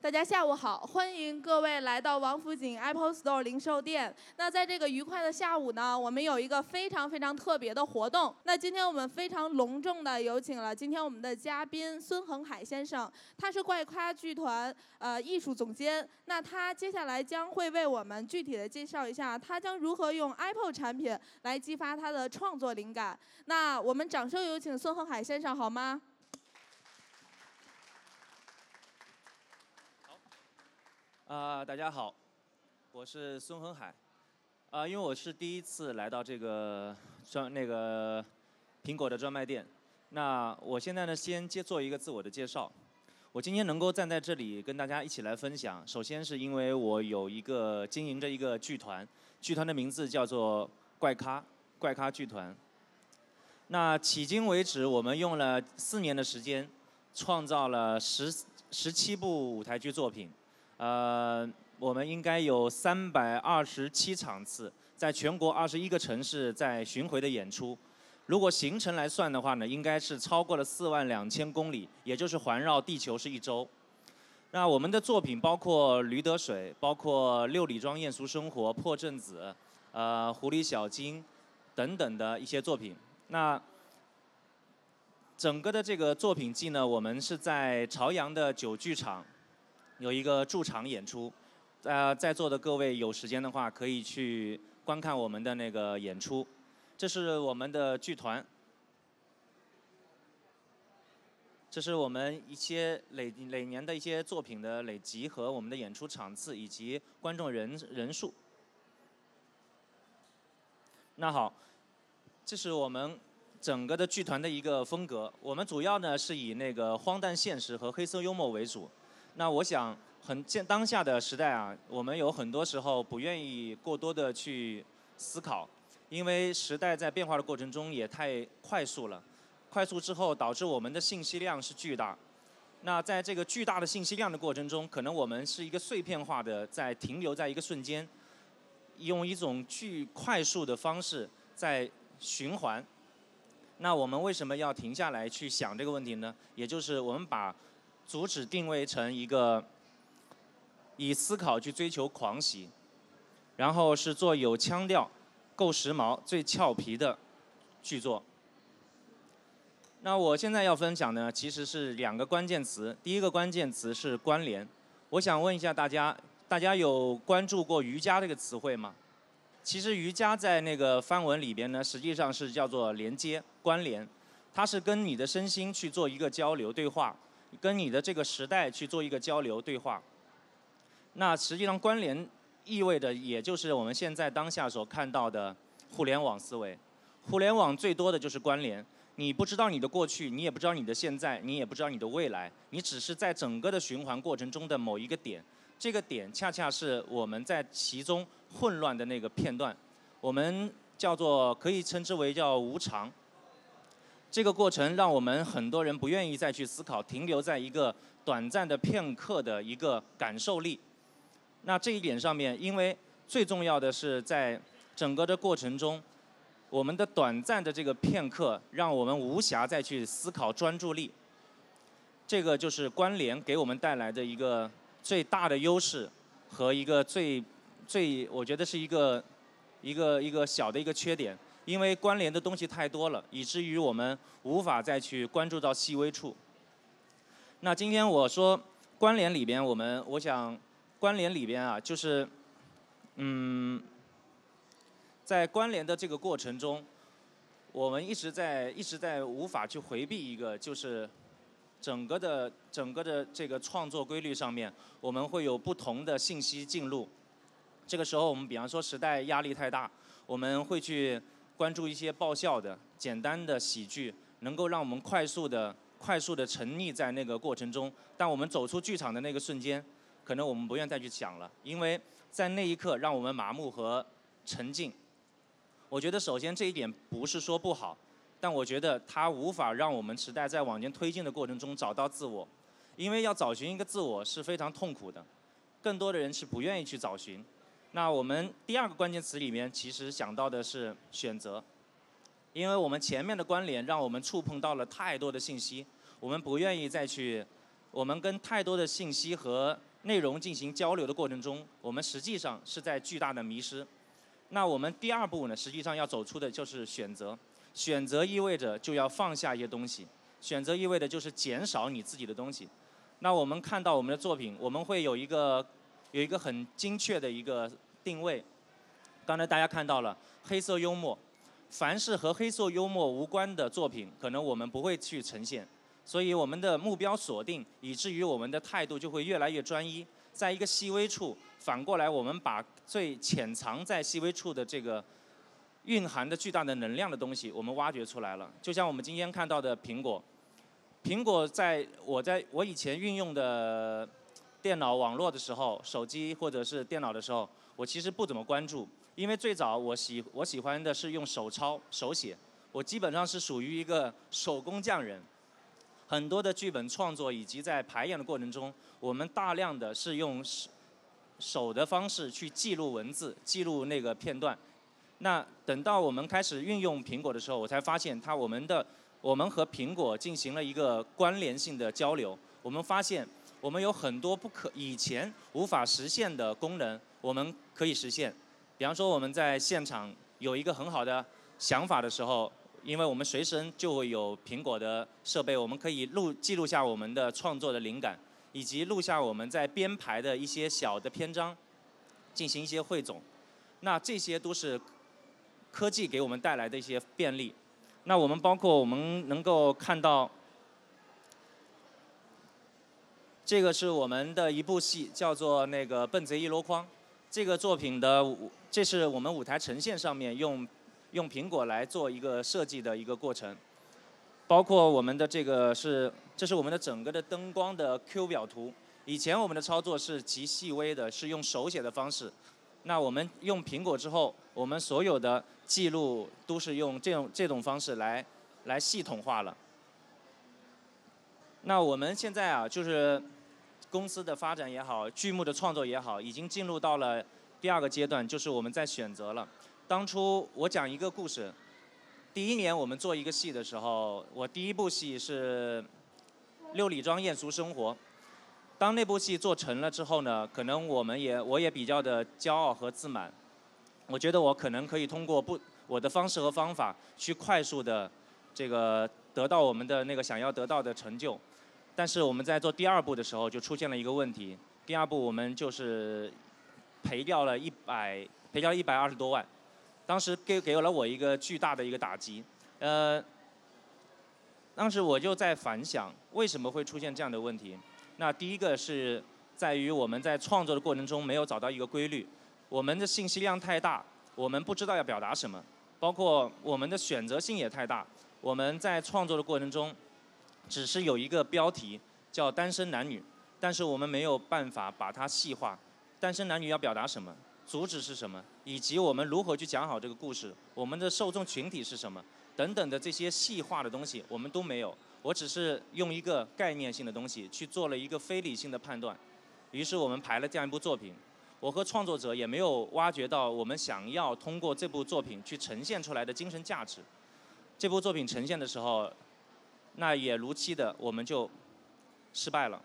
大家下午好，欢迎各位来到王府井 Apple Store 零售店。那在这个愉快的下午呢，我们有一个非常非常特别的活动。那今天我们非常隆重的有请了今天我们的嘉宾孙恒海先生，他是怪咖剧团呃艺术总监。那他接下来将会为我们具体的介绍一下，他将如何用 Apple 产品来激发他的创作灵感。那我们掌声有请孙恒海先生好吗？啊、大家好，我是孙恒海。啊、因为我是第一次来到这个专那个苹果的专卖店，那我现在呢先接做一个自我的介绍。我今天能够站在这里跟大家一起来分享，首先是因为我有一个经营着一个剧团，剧团的名字叫做怪咖怪咖剧团。那迄今为止，我们用了四年的时间，创造了十十七部舞台剧作品。呃，我们应该有三百二十七场次，在全国二十一个城市在巡回的演出。如果行程来算的话呢，应该是超过了四万两千公里，也就是环绕地球是一周。那我们的作品包括《驴得水》，包括《六里庄艳俗生活》、《破阵子》、呃《狐狸小精》等等的一些作品。那整个的这个作品季呢，我们是在朝阳的九剧场有一个驻场演出，呃，在座的各位有时间的话，可以去观看我们的那个演出。这是我们的剧团，这是我们一些累累年的一些作品的累积和我们的演出场次以及观众人人数。那好，这是我们整个的剧团的一个风格。我们主要呢是以那个荒诞现实和黑色幽默为主。那我想，很现当下的时代啊，我们有很多时候不愿意过多的去思考，因为时代在变化的过程中也太快速了。快速之后，导致我们的信息量是巨大。那在这个巨大的信息量的过程中，可能我们是一个碎片化的，在停留在一个瞬间，用一种巨快速的方式在循环。那我们为什么要停下来去想这个问题呢？也就是我们把主旨定位成一个以思考去追求狂喜，然后是做有腔调、够时髦、最俏皮的剧作。那我现在要分享呢，其实是两个关键词。第一个关键词是关联。我想问一下大家，大家有关注过瑜伽这个词汇吗？其实瑜伽在那个梵文里边呢，实际上是叫做连接、关联，它是跟你的身心去做一个交流对话。跟你的这个时代去做一个交流对话。那实际上关联意味着，也就是我们现在当下所看到的互联网思维。互联网最多的就是关联，你不知道你的过去，你也不知道你的现在，你也不知道你的未来，你只是在整个的循环过程中的某一个点。这个点恰恰是我们在其中混乱的那个片段，我们叫做可以称之为叫无常。这个过程让我们很多人不愿意再去思考，停留在一个短暂的片刻的一个感受力。那这一点上面，因为最重要的是在整个的过程中，我们的短暂的这个片刻，让我们无暇再去思考专注力。这个就是关联给我们带来的一个最大的优势和一个最最，我觉得是一个一个一个小的一个缺点。因为关联的东西太多了，以至于我们无法再去关注到细微处。那今天我说关联里边，我们我想关联里边啊，就是嗯，在关联的这个过程中，我们一直在一直在无法去回避一个，就是整个的整个的这个创作规律上面，我们会有不同的信息进入。这个时候，我们比方说时代压力太大，我们会去。关注一些爆笑的、简单的喜剧，能够让我们快速的、快速的沉溺在那个过程中。但我们走出剧场的那个瞬间，可能我们不愿再去想了，因为在那一刻让我们麻木和沉静。我觉得首先这一点不是说不好，但我觉得它无法让我们时代在往前推进的过程中找到自我，因为要找寻一个自我是非常痛苦的，更多的人是不愿意去找寻。那我们第二个关键词里面，其实想到的是选择，因为我们前面的关联让我们触碰到了太多的信息，我们不愿意再去，我们跟太多的信息和内容进行交流的过程中，我们实际上是在巨大的迷失。那我们第二步呢，实际上要走出的就是选择。选择意味着就要放下一些东西，选择意味着就是减少你自己的东西。那我们看到我们的作品，我们会有一个有一个很精确的一个定位。刚才大家看到了黑色幽默，凡是和黑色幽默无关的作品，可能我们不会去呈现。所以我们的目标锁定，以至于我们的态度就会越来越专一。在一个细微处，反过来我们把最潜藏在细微处的这个蕴含的巨大的能量的东西，我们挖掘出来了。就像我们今天看到的苹果，苹果在我在我以前运用的电脑网络的时候，手机或者是电脑的时候，我其实不怎么关注，因为最早我喜我喜欢的是用手抄手写，我基本上是属于一个手工匠人。很多的剧本创作以及在排演的过程中，我们大量的是用手手的方式去记录文字、记录那个片段。那等到我们开始运用苹果的时候，我才发现它我们的我们和苹果进行了一个关联性的交流。我们发现我们有很多不可以前无法实现的功能，我们可以实现。比方说我们在现场有一个很好的想法的时候。因为我们随身就会有苹果的设备，我们可以录记录下我们的创作的灵感，以及录下我们在编排的一些小的篇章，进行一些汇总。那这些都是科技给我们带来的一些便利。那我们包括我们能够看到，这个是我们的一部戏，叫做那个《笨贼一箩筐》。这个作品的，这是我们舞台呈现上面用。用苹果来做一个设计的一个过程，包括我们的这个是，这是我们的整个的灯光的 Q 表图。以前我们的操作是极细微的，是用手写的方式。那我们用苹果之后，我们所有的记录都是用这种这种方式来来系统化了。那我们现在啊，就是公司的发展也好，剧目的创作也好，已经进入到了第二个阶段，就是我们在选择了。当初我讲一个故事，第一年我们做一个戏的时候，我第一部戏是《六里庄艳俗生活》。当那部戏做成了之后呢，可能我们也我也比较的骄傲和自满。我觉得我可能可以通过不我的方式和方法去快速的这个得到我们的那个想要得到的成就。但是我们在做第二步的时候就出现了一个问题，第二步我们就是赔掉了一百赔掉一百二十多万。当时给给了我一个巨大的一个打击，呃，当时我就在反想为什么会出现这样的问题。那第一个是在于我们在创作的过程中没有找到一个规律，我们的信息量太大，我们不知道要表达什么，包括我们的选择性也太大。我们在创作的过程中，只是有一个标题叫“单身男女”，但是我们没有办法把它细化，单身男女要表达什么？主旨是什么？以及我们如何去讲好这个故事？我们的受众群体是什么？等等的这些细化的东西，我们都没有。我只是用一个概念性的东西去做了一个非理性的判断，于是我们排了这样一部作品。我和创作者也没有挖掘到我们想要通过这部作品去呈现出来的精神价值。这部作品呈现的时候，那也如期的我们就失败了。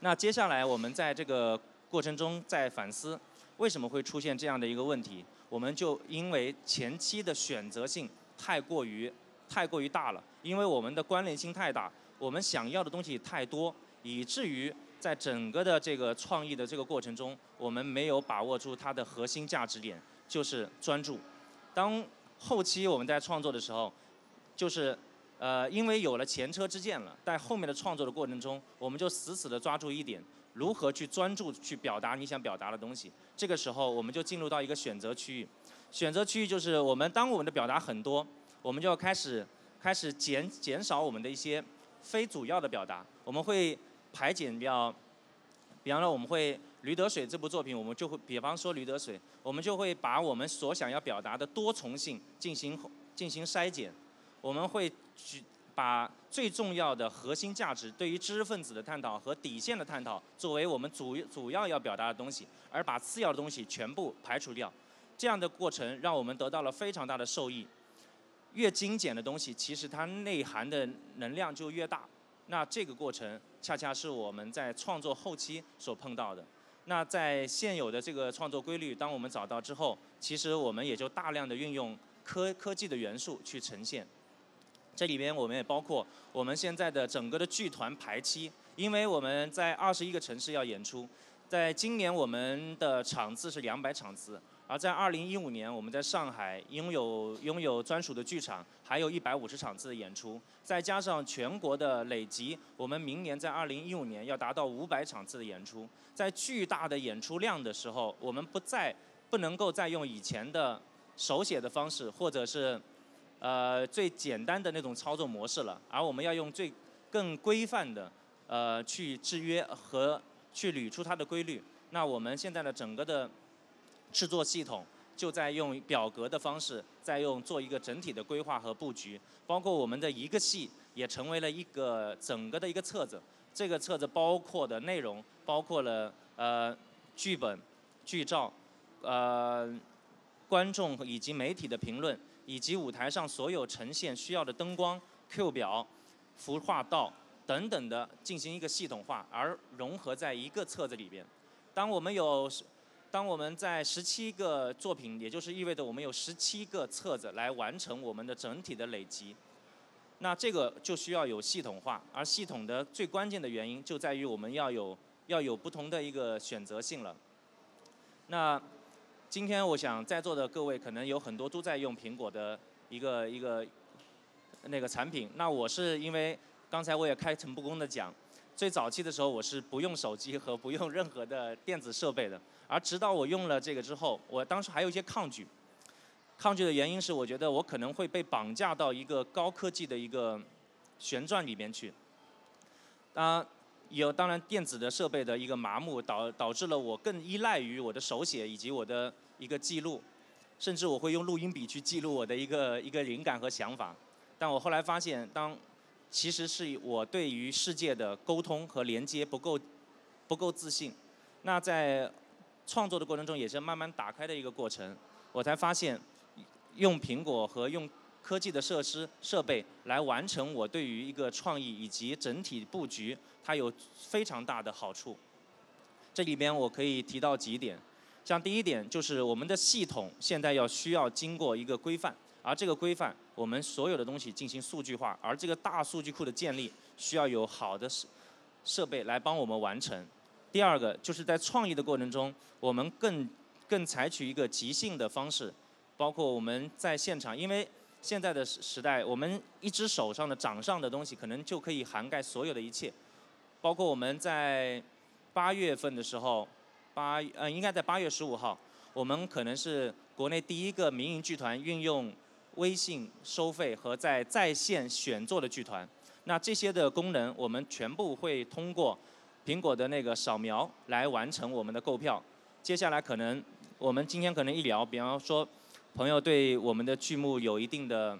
那接下来我们在这个过程中在反思。为什么会出现这样的一个问题？我们就因为前期的选择性太过于太过于大了，因为我们的关联性太大，我们想要的东西太多，以至于在整个的这个创意的这个过程中，我们没有把握住它的核心价值点，就是专注。当后期我们在创作的时候，就是呃，因为有了前车之鉴了，在后面的创作的过程中，我们就死死的抓住一点。如何去专注去表达你想表达的东西？这个时候我们就进入到一个选择区域。选择区域就是我们当我们的表达很多，我们就要开始开始减减少我们的一些非主要的表达。我们会排减掉，比方说我们会《驴得水》这部作品，我们就会比方说《驴得水》，我们就会把我们所想要表达的多重性进行进行筛减。我们会去。把最重要的核心价值对于知识分子的探讨和底线的探讨作为我们主主要要表达的东西，而把次要的东西全部排除掉，这样的过程让我们得到了非常大的受益。越精简的东西，其实它内涵的能量就越大。那这个过程恰恰是我们在创作后期所碰到的。那在现有的这个创作规律，当我们找到之后，其实我们也就大量的运用科科技的元素去呈现。这里边我们也包括我们现在的整个的剧团排期，因为我们在二十一个城市要演出，在今年我们的场次是两百场次。而在二零一五年，我们在上海拥有拥有专属的剧场，还有一百五十场次的演出，再加上全国的累积，我们明年在二零一五年要达到五百场次的演出。在巨大的演出量的时候，我们不再不能够再用以前的手写的方式，或者是呃最简单的那种操作模式了，而我们要用最更规范的呃去制约和去捋出它的规律。那我们现在的整个的。制作系统就在用表格的方式，在用做一个整体的规划和布局，包括我们的一个戏也成为了一个整个的一个册子。这个册子包括的内容包括了呃剧本、剧照、呃观众以及媒体的评论，以及舞台上所有呈现需要的灯光、Q 表、服化道等等的进行一个系统化，而融合在一个册子里边。当我们有。当我们在十七个作品，也就是意味着我们有十七个册子来完成我们的整体的累积，那这个就需要有系统化，而系统的最关键的原因就在于我们要有要有不同的一个选择性了。那今天我想在座的各位可能有很多都在用苹果的一个一个那个产品，那我是因为刚才我也开诚布公的讲，最早期的时候我是不用手机和不用任何的电子设备的。而直到我用了这个之后，我当时还有一些抗拒。抗拒的原因是，我觉得我可能会被绑架到一个高科技的一个旋转里面去。当有当然电子的设备的一个麻木，导导致了我更依赖于我的手写以及我的一个记录，甚至我会用录音笔去记录我的一个一个灵感和想法。但我后来发现，当其实是我对于世界的沟通和连接不够不够自信。那在创作的过程中也是慢慢打开的一个过程，我才发现，用苹果和用科技的设施设备来完成我对于一个创意以及整体布局，它有非常大的好处。这里边我可以提到几点，像第一点就是我们的系统现在要需要经过一个规范，而这个规范我们所有的东西进行数据化，而这个大数据库的建立需要有好的设设备来帮我们完成。第二个就是在创意的过程中，我们更更采取一个即兴的方式，包括我们在现场，因为现在的时时代，我们一只手上的掌上的东西可能就可以涵盖所有的一切，包括我们在八月份的时候，八呃应该在八月十五号，我们可能是国内第一个民营剧团运用微信收费和在在线选座的剧团，那这些的功能我们全部会通过。苹果的那个扫描来完成我们的购票。接下来可能我们今天可能一聊，比方说朋友对我们的剧目有一定的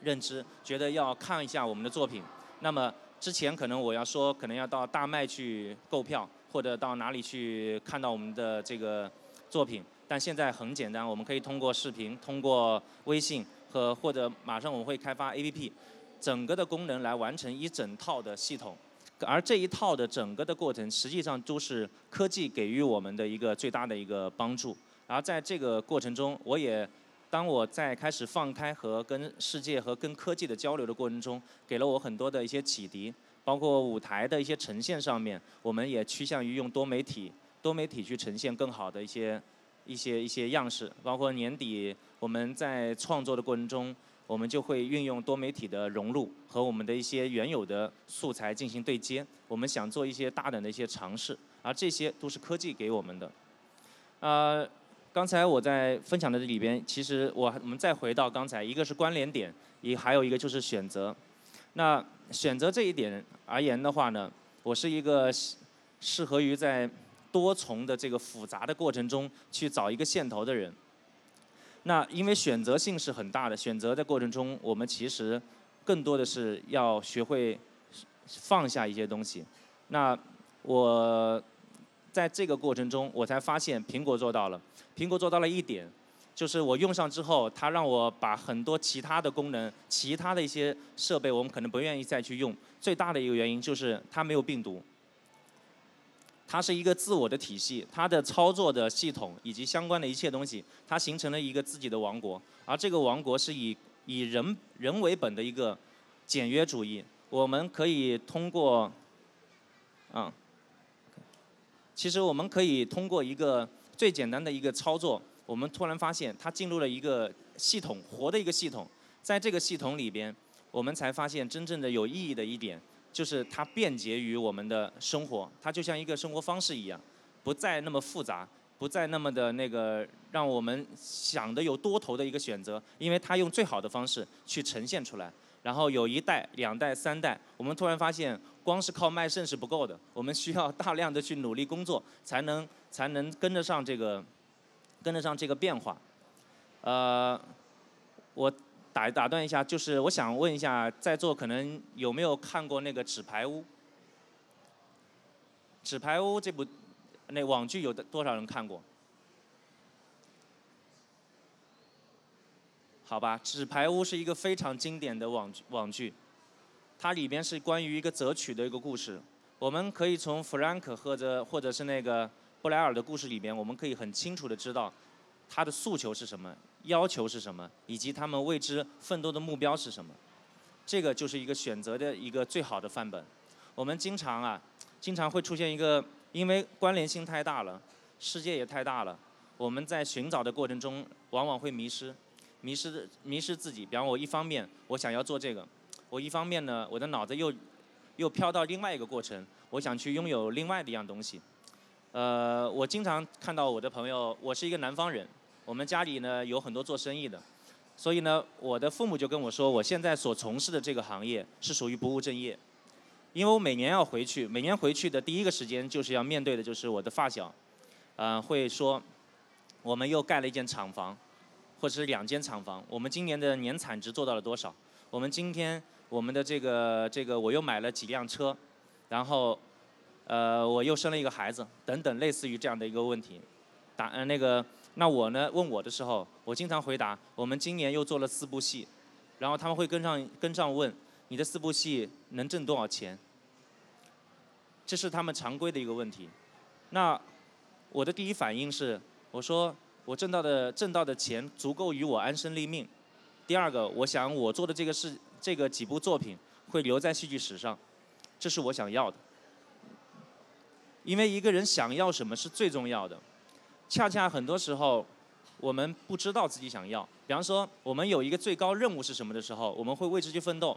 认知，觉得要看一下我们的作品。那么之前可能我要说，可能要到大麦去购票，或者到哪里去看到我们的这个作品。但现在很简单，我们可以通过视频、通过微信和或者马上我们会开发 APP，整个的功能来完成一整套的系统。而这一套的整个的过程，实际上都是科技给予我们的一个最大的一个帮助。然后在这个过程中，我也当我在开始放开和跟世界和跟科技的交流的过程中，给了我很多的一些启迪。包括舞台的一些呈现上面，我们也趋向于用多媒体、多媒体去呈现更好的一些一些一些样式。包括年底我们在创作的过程中。我们就会运用多媒体的融入和我们的一些原有的素材进行对接。我们想做一些大胆的一些尝试，而这些都是科技给我们的。呃，刚才我在分享的这里边，其实我我们再回到刚才，一个是关联点，一还有一个就是选择。那选择这一点而言的话呢，我是一个适合于在多重的这个复杂的过程中去找一个线头的人。那因为选择性是很大的，选择的过程中，我们其实更多的是要学会放下一些东西。那我在这个过程中，我才发现苹果做到了，苹果做到了一点，就是我用上之后，它让我把很多其他的功能、其他的一些设备，我们可能不愿意再去用。最大的一个原因就是它没有病毒，它是一个自我的体系，它的操作的系统以及相关的一切东西，它形成了一个自己的王国。而这个王国是以以人人为本的一个简约主义。我们可以通过，嗯，其实我们可以通过一个最简单的一个操作，我们突然发现它进入了一个系统，活的一个系统。在这个系统里边，我们才发现真正的有意义的一点，就是它便捷于我们的生活，它就像一个生活方式一样，不再那么复杂，不再那么的那个让我们想的有多头的一个选择，因为它用最好的方式去呈现出来。然后有一代、两代、三代，我们突然发现，光是靠卖肾是不够的，我们需要大量的去努力工作，才能才能跟得上这个，跟得上这个变化。呃，我打打断一下，就是我想问一下，在座可能有没有看过那个《纸牌屋》？《纸牌屋》这部那网剧有多少人看过？好吧，《纸牌屋》是一个非常经典的网剧，网剧，它里边是关于一个择取的一个故事。我们可以从弗兰克或者或者是那个布莱尔的故事里边，我们可以很清楚的知道他的诉求是什么，要求是什么，以及他们为之奋斗的目标是什么。这个就是一个选择的一个最好的范本。我们经常啊，经常会出现一个，因为关联性太大了，世界也太大了，我们在寻找的过程中往往会迷失。迷失迷失自己，比方我一方面我想要做这个，我一方面呢，我的脑子又又飘到另外一个过程，我想去拥有另外的一样东西。呃，我经常看到我的朋友，我是一个南方人，我们家里呢有很多做生意的，所以呢，我的父母就跟我说，我现在所从事的这个行业是属于不务正业，因为我每年要回去，每年回去的第一个时间就是要面对的就是我的发小，呃，会说我们又盖了一间厂房。或者是两间厂房，我们今年的年产值做到了多少？我们今天我们的这个这个我又买了几辆车，然后，呃，我又生了一个孩子，等等，类似于这样的一个问题。答呃那个，那我呢问我的时候，我经常回答，我们今年又做了四部戏，然后他们会跟上跟上问，你的四部戏能挣多少钱？这是他们常规的一个问题。那我的第一反应是，我说。我挣到的挣到的钱足够于我安身立命。第二个，我想我做的这个事，这个几部作品会留在戏剧史上，这是我想要的。因为一个人想要什么是最重要的。恰恰很多时候，我们不知道自己想要。比方说，我们有一个最高任务是什么的时候，我们会为之去奋斗。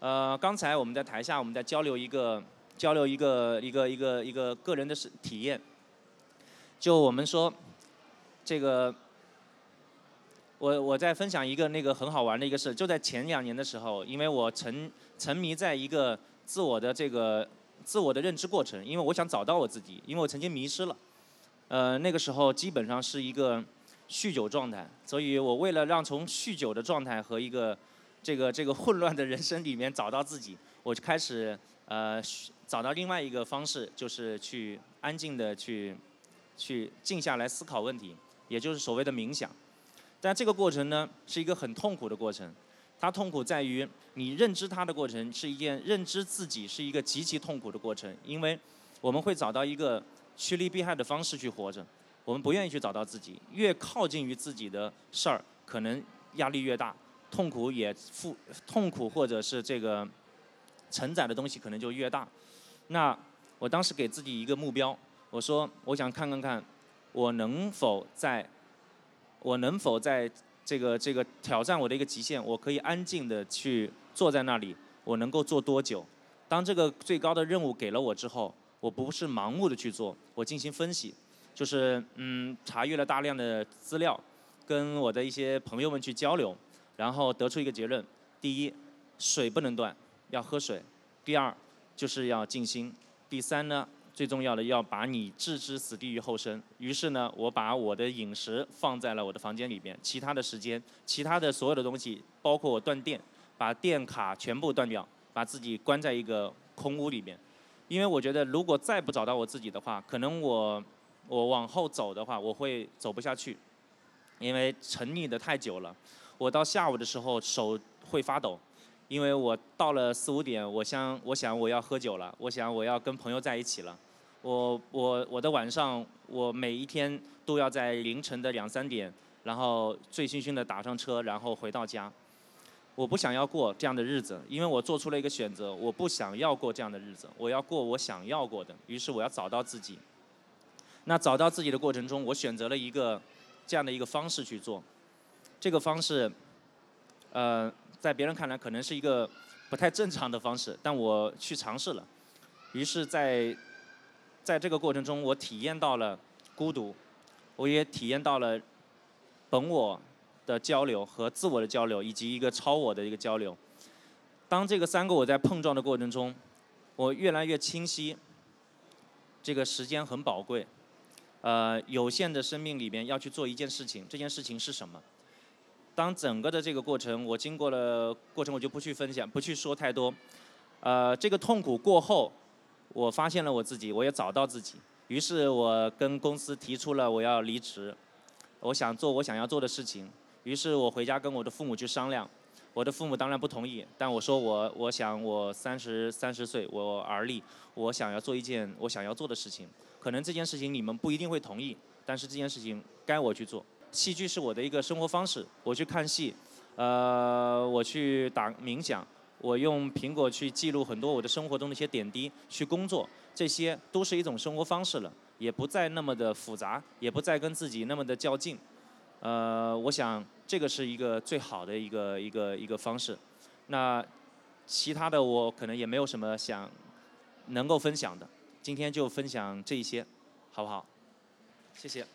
呃，刚才我们在台下我们在交流一个交流一个一个一个一个个人的体验。就我们说。这个，我我在分享一个那个很好玩的一个事，就在前两年的时候，因为我沉沉迷在一个自我的这个自我的认知过程，因为我想找到我自己，因为我曾经迷失了，呃那个时候基本上是一个酗酒状态，所以我为了让从酗酒的状态和一个这个这个混乱的人生里面找到自己，我就开始呃找到另外一个方式，就是去安静的去去静下来思考问题。也就是所谓的冥想，但这个过程呢是一个很痛苦的过程，它痛苦在于你认知它的过程是一件认知自己是一个极其痛苦的过程，因为我们会找到一个趋利避害的方式去活着，我们不愿意去找到自己，越靠近于自己的事儿，可能压力越大，痛苦也负痛苦或者是这个承载的东西可能就越大。那我当时给自己一个目标，我说我想看看看。我能否在，我能否在这个这个挑战我的一个极限？我可以安静的去坐在那里，我能够做多久？当这个最高的任务给了我之后，我不是盲目的去做，我进行分析，就是嗯，查阅了大量的资料，跟我的一些朋友们去交流，然后得出一个结论：第一，水不能断，要喝水；第二，就是要静心；第三呢？最重要的要把你置之死地于后生。于是呢，我把我的饮食放在了我的房间里边，其他的时间，其他的所有的东西，包括我断电，把电卡全部断掉，把自己关在一个空屋里边。因为我觉得，如果再不找到我自己的话，可能我我往后走的话，我会走不下去。因为沉溺的太久了。我到下午的时候手会发抖，因为我到了四五点，我想我想我要喝酒了，我想我要跟朋友在一起了。我我我的晚上，我每一天都要在凌晨的两三点，然后醉醺醺的打上车，然后回到家。我不想要过这样的日子，因为我做出了一个选择，我不想要过这样的日子，我要过我想要过的。于是我要找到自己。那找到自己的过程中，我选择了一个这样的一个方式去做。这个方式，呃，在别人看来可能是一个不太正常的方式，但我去尝试了。于是，在在这个过程中，我体验到了孤独，我也体验到了本我。的交流和自我的交流，以及一个超我的一个交流。当这个三个我在碰撞的过程中，我越来越清晰。这个时间很宝贵，呃，有限的生命里边要去做一件事情，这件事情是什么？当整个的这个过程，我经过了过程，我就不去分享，不去说太多。呃，这个痛苦过后，我发现了我自己，我也找到自己。于是我跟公司提出了我要离职，我想做我想要做的事情。于是我回家跟我的父母去商量，我的父母当然不同意，但我说我我想我三十三十岁我而立，我想要做一件我想要做的事情，可能这件事情你们不一定会同意，但是这件事情该我去做。戏剧是我的一个生活方式，我去看戏，呃，我去打冥想，我用苹果去记录很多我的生活中的一些点滴，去工作，这些都是一种生活方式了，也不再那么的复杂，也不再跟自己那么的较劲。呃，我想这个是一个最好的一个一个一个方式。那其他的我可能也没有什么想能够分享的，今天就分享这一些，好不好？谢谢。